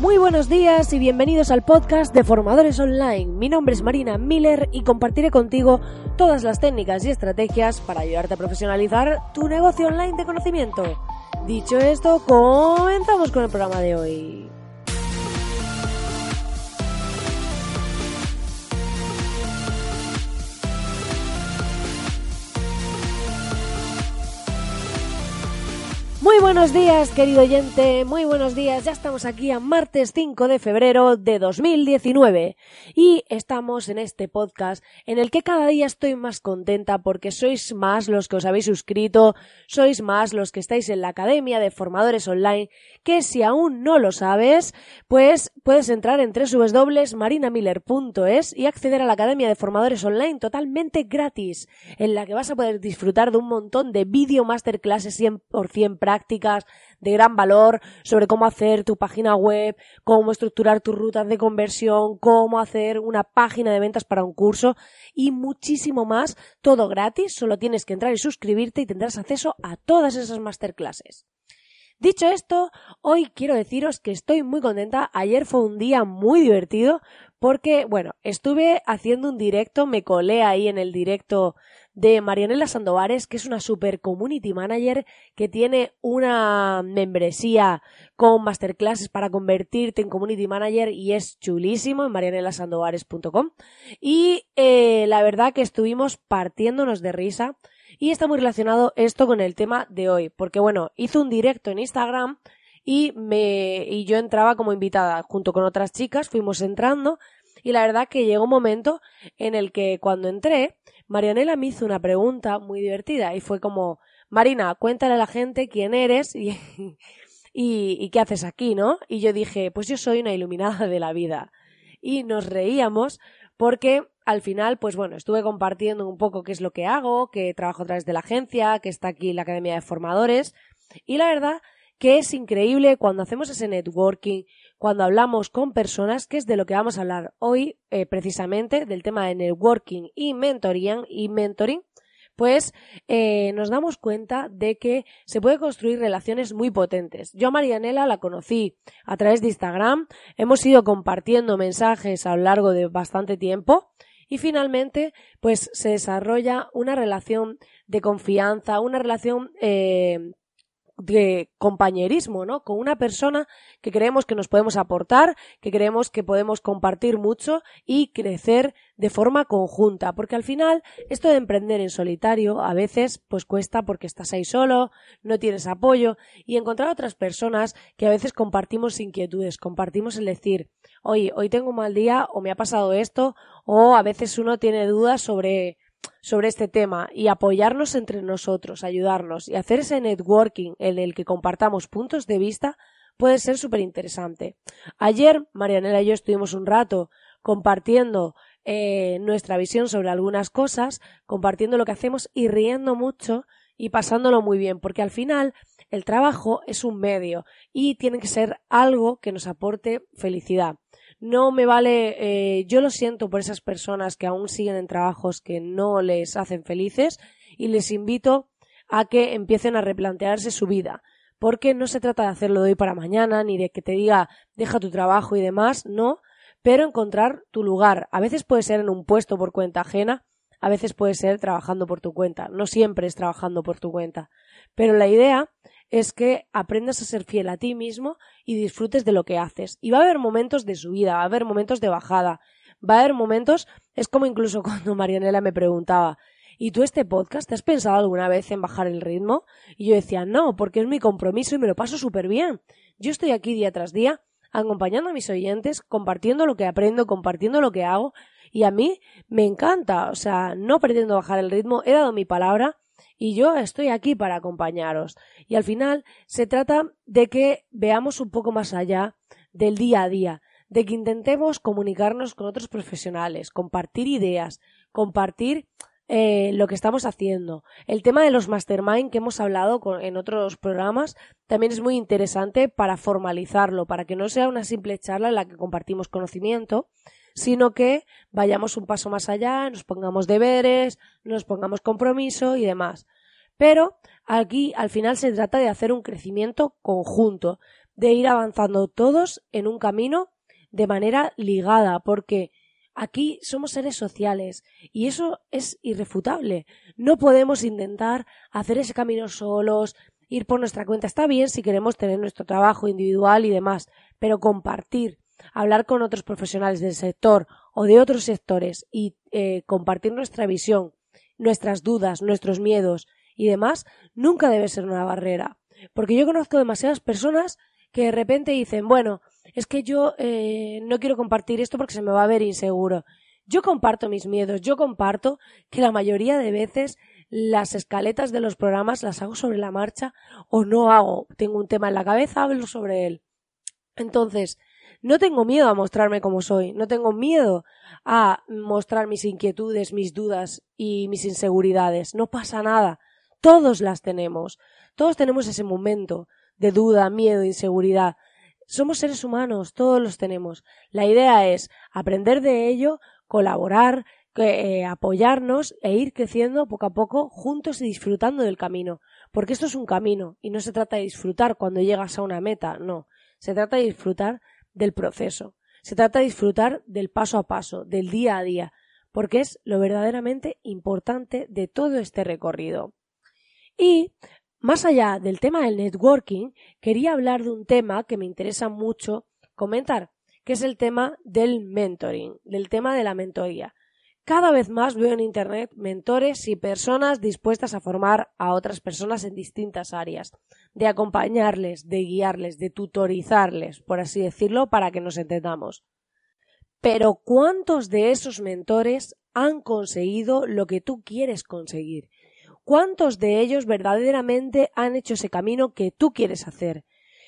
muy buenos días y bienvenidos al podcast de Formadores Online. Mi nombre es Marina Miller y compartiré contigo todas las técnicas y estrategias para ayudarte a profesionalizar tu negocio online de conocimiento. Dicho esto, comenzamos con el programa de hoy. Muy buenos días, querido oyente, muy buenos días. Ya estamos aquí a martes 5 de febrero de 2019 y estamos en este podcast en el que cada día estoy más contenta porque sois más los que os habéis suscrito, sois más los que estáis en la Academia de Formadores Online, que si aún no lo sabes, pues puedes entrar en www.marinamiller.es y acceder a la Academia de Formadores Online totalmente gratis, en la que vas a poder disfrutar de un montón de video masterclasses 100% prácticas prácticas de gran valor sobre cómo hacer tu página web, cómo estructurar tus rutas de conversión, cómo hacer una página de ventas para un curso y muchísimo más, todo gratis, solo tienes que entrar y suscribirte y tendrás acceso a todas esas masterclasses. Dicho esto, hoy quiero deciros que estoy muy contenta. Ayer fue un día muy divertido porque, bueno, estuve haciendo un directo, me colé ahí en el directo de Marianela Sandovares, que es una super community manager que tiene una membresía con masterclasses para convertirte en community manager y es chulísimo en marianelasandovares.com. Y eh, la verdad que estuvimos partiéndonos de risa y está muy relacionado esto con el tema de hoy, porque bueno, hizo un directo en Instagram y me y yo entraba como invitada junto con otras chicas, fuimos entrando y la verdad que llegó un momento en el que cuando entré Marianela me hizo una pregunta muy divertida y fue como, Marina, cuéntale a la gente quién eres y, y, qué haces aquí, ¿no? Y yo dije, pues yo soy una iluminada de la vida. Y nos reíamos porque al final, pues bueno, estuve compartiendo un poco qué es lo que hago, que trabajo a través de la agencia, que está aquí la Academia de Formadores. Y la verdad que es increíble cuando hacemos ese networking, cuando hablamos con personas, que es de lo que vamos a hablar hoy eh, precisamente, del tema de networking y mentoring, y mentoring pues eh, nos damos cuenta de que se puede construir relaciones muy potentes. Yo a Marianela la conocí a través de Instagram, hemos ido compartiendo mensajes a lo largo de bastante tiempo y finalmente pues se desarrolla una relación de confianza, una relación eh, de compañerismo, ¿no? Con una persona que creemos que nos podemos aportar, que creemos que podemos compartir mucho y crecer de forma conjunta, porque al final esto de emprender en solitario a veces pues cuesta porque estás ahí solo, no tienes apoyo y encontrar otras personas que a veces compartimos inquietudes, compartimos el decir, oye, hoy tengo un mal día o me ha pasado esto o a veces uno tiene dudas sobre sobre este tema y apoyarnos entre nosotros, ayudarnos y hacer ese networking en el que compartamos puntos de vista puede ser súper interesante. Ayer Marianela y yo estuvimos un rato compartiendo eh, nuestra visión sobre algunas cosas, compartiendo lo que hacemos y riendo mucho y pasándolo muy bien, porque al final el trabajo es un medio y tiene que ser algo que nos aporte felicidad no me vale, eh, yo lo siento por esas personas que aún siguen en trabajos que no les hacen felices y les invito a que empiecen a replantearse su vida. Porque no se trata de hacerlo de hoy para mañana, ni de que te diga deja tu trabajo y demás, no, pero encontrar tu lugar. A veces puede ser en un puesto por cuenta ajena, a veces puede ser trabajando por tu cuenta, no siempre es trabajando por tu cuenta. Pero la idea es que aprendas a ser fiel a ti mismo y disfrutes de lo que haces. Y va a haber momentos de subida, va a haber momentos de bajada, va a haber momentos, es como incluso cuando Marianela me preguntaba, ¿y tú este podcast te has pensado alguna vez en bajar el ritmo? Y yo decía, no, porque es mi compromiso y me lo paso súper bien. Yo estoy aquí día tras día acompañando a mis oyentes, compartiendo lo que aprendo, compartiendo lo que hago, y a mí me encanta, o sea, no pretendo bajar el ritmo, he dado mi palabra y yo estoy aquí para acompañaros. Y al final se trata de que veamos un poco más allá del día a día, de que intentemos comunicarnos con otros profesionales, compartir ideas, compartir eh, lo que estamos haciendo. El tema de los mastermind que hemos hablado en otros programas también es muy interesante para formalizarlo, para que no sea una simple charla en la que compartimos conocimiento, sino que vayamos un paso más allá, nos pongamos deberes, nos pongamos compromiso y demás. Pero aquí al final se trata de hacer un crecimiento conjunto, de ir avanzando todos en un camino de manera ligada, porque Aquí somos seres sociales y eso es irrefutable. No podemos intentar hacer ese camino solos, ir por nuestra cuenta. Está bien si queremos tener nuestro trabajo individual y demás, pero compartir, hablar con otros profesionales del sector o de otros sectores y eh, compartir nuestra visión, nuestras dudas, nuestros miedos y demás, nunca debe ser una barrera. Porque yo conozco demasiadas personas que de repente dicen, bueno, es que yo eh, no quiero compartir esto porque se me va a ver inseguro. Yo comparto mis miedos, yo comparto que la mayoría de veces las escaletas de los programas las hago sobre la marcha o no hago. Tengo un tema en la cabeza, hablo sobre él. Entonces, no tengo miedo a mostrarme como soy, no tengo miedo a mostrar mis inquietudes, mis dudas y mis inseguridades. No pasa nada. Todos las tenemos. Todos tenemos ese momento de duda, miedo, inseguridad. Somos seres humanos, todos los tenemos. La idea es aprender de ello, colaborar, eh, apoyarnos e ir creciendo poco a poco juntos y disfrutando del camino. Porque esto es un camino y no se trata de disfrutar cuando llegas a una meta, no. Se trata de disfrutar del proceso. Se trata de disfrutar del paso a paso, del día a día, porque es lo verdaderamente importante de todo este recorrido. Y más allá del tema del networking, quería hablar de un tema que me interesa mucho comentar, que es el tema del mentoring, del tema de la mentoría. Cada vez más veo en Internet mentores y personas dispuestas a formar a otras personas en distintas áreas, de acompañarles, de guiarles, de tutorizarles, por así decirlo, para que nos entendamos. Pero ¿cuántos de esos mentores han conseguido lo que tú quieres conseguir? ¿Cuántos de ellos verdaderamente han hecho ese camino que tú quieres hacer?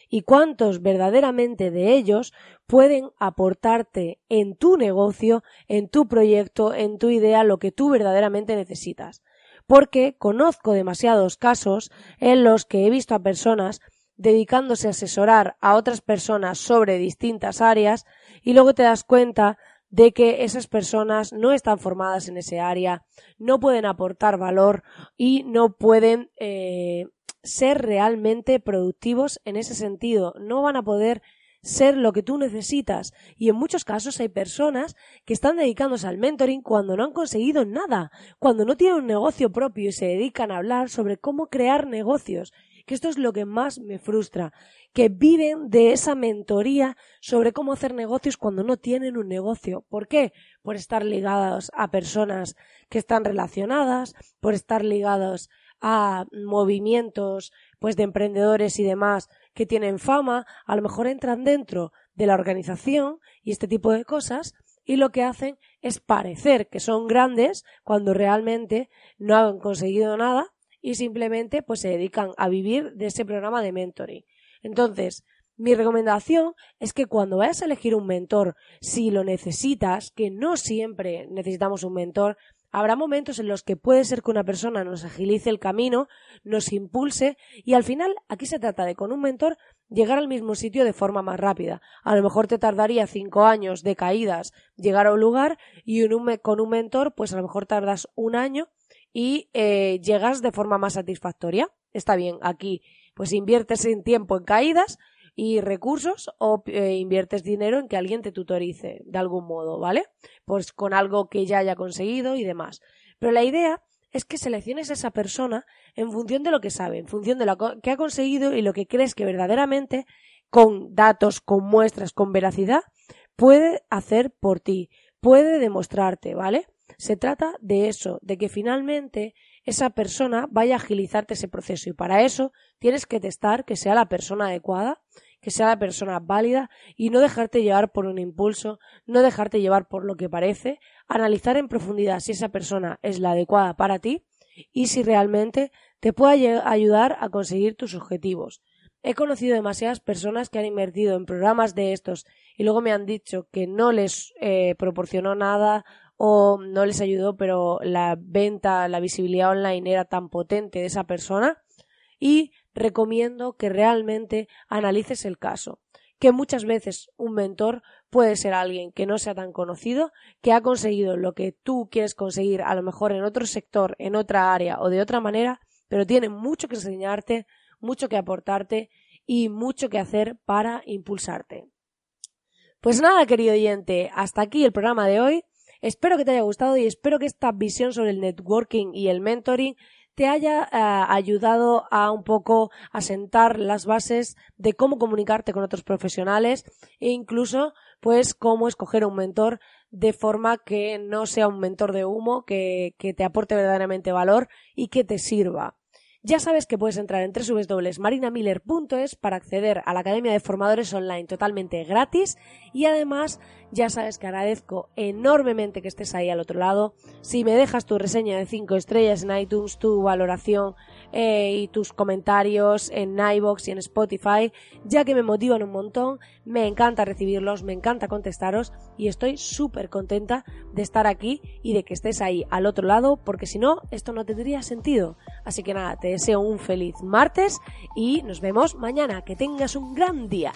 ¿Y cuántos verdaderamente de ellos pueden aportarte en tu negocio, en tu proyecto, en tu idea, lo que tú verdaderamente necesitas? Porque conozco demasiados casos en los que he visto a personas dedicándose a asesorar a otras personas sobre distintas áreas y luego te das cuenta de que esas personas no están formadas en ese área, no pueden aportar valor y no pueden eh, ser realmente productivos en ese sentido, no van a poder ser lo que tú necesitas. Y en muchos casos hay personas que están dedicándose al mentoring cuando no han conseguido nada, cuando no tienen un negocio propio y se dedican a hablar sobre cómo crear negocios que esto es lo que más me frustra, que viven de esa mentoría sobre cómo hacer negocios cuando no tienen un negocio. ¿Por qué? Por estar ligados a personas que están relacionadas, por estar ligados a movimientos pues de emprendedores y demás que tienen fama, a lo mejor entran dentro de la organización y este tipo de cosas y lo que hacen es parecer que son grandes cuando realmente no han conseguido nada y simplemente pues se dedican a vivir de ese programa de mentoring. Entonces, mi recomendación es que cuando vayas a elegir un mentor, si lo necesitas, que no siempre necesitamos un mentor, habrá momentos en los que puede ser que una persona nos agilice el camino, nos impulse y al final aquí se trata de con un mentor llegar al mismo sitio de forma más rápida. A lo mejor te tardaría cinco años de caídas llegar a un lugar y con un mentor pues a lo mejor tardas un año y eh, llegas de forma más satisfactoria. Está bien, aquí pues inviertes en tiempo en caídas y recursos o eh, inviertes dinero en que alguien te tutorice de algún modo, ¿vale? Pues con algo que ya haya conseguido y demás. Pero la idea es que selecciones a esa persona en función de lo que sabe, en función de lo que ha conseguido y lo que crees que verdaderamente, con datos, con muestras, con veracidad, puede hacer por ti, puede demostrarte, ¿vale? Se trata de eso, de que finalmente esa persona vaya a agilizarte ese proceso y para eso tienes que testar que sea la persona adecuada, que sea la persona válida y no dejarte llevar por un impulso, no dejarte llevar por lo que parece, analizar en profundidad si esa persona es la adecuada para ti y si realmente te puede ayudar a conseguir tus objetivos. He conocido demasiadas personas que han invertido en programas de estos y luego me han dicho que no les eh, proporcionó nada o no les ayudó, pero la venta, la visibilidad online era tan potente de esa persona y recomiendo que realmente analices el caso que muchas veces un mentor puede ser alguien que no sea tan conocido, que ha conseguido lo que tú quieres conseguir a lo mejor en otro sector, en otra área o de otra manera, pero tiene mucho que enseñarte, mucho que aportarte y mucho que hacer para impulsarte. Pues nada, querido oyente, hasta aquí el programa de hoy. Espero que te haya gustado y espero que esta visión sobre el networking y el mentoring te haya eh, ayudado a un poco asentar las bases de cómo comunicarte con otros profesionales e incluso pues cómo escoger un mentor de forma que no sea un mentor de humo, que, que te aporte verdaderamente valor y que te sirva. Ya sabes que puedes entrar en www.marinamiller.es para acceder a la Academia de Formadores Online totalmente gratis y además ya sabes que agradezco enormemente que estés ahí al otro lado. Si me dejas tu reseña de 5 estrellas en iTunes, tu valoración eh, y tus comentarios en iBox y en Spotify, ya que me motivan un montón, me encanta recibirlos, me encanta contestaros y estoy súper contenta de estar aquí y de que estés ahí al otro lado, porque si no, esto no tendría sentido. Así que nada, te deseo un feliz martes y nos vemos mañana. Que tengas un gran día.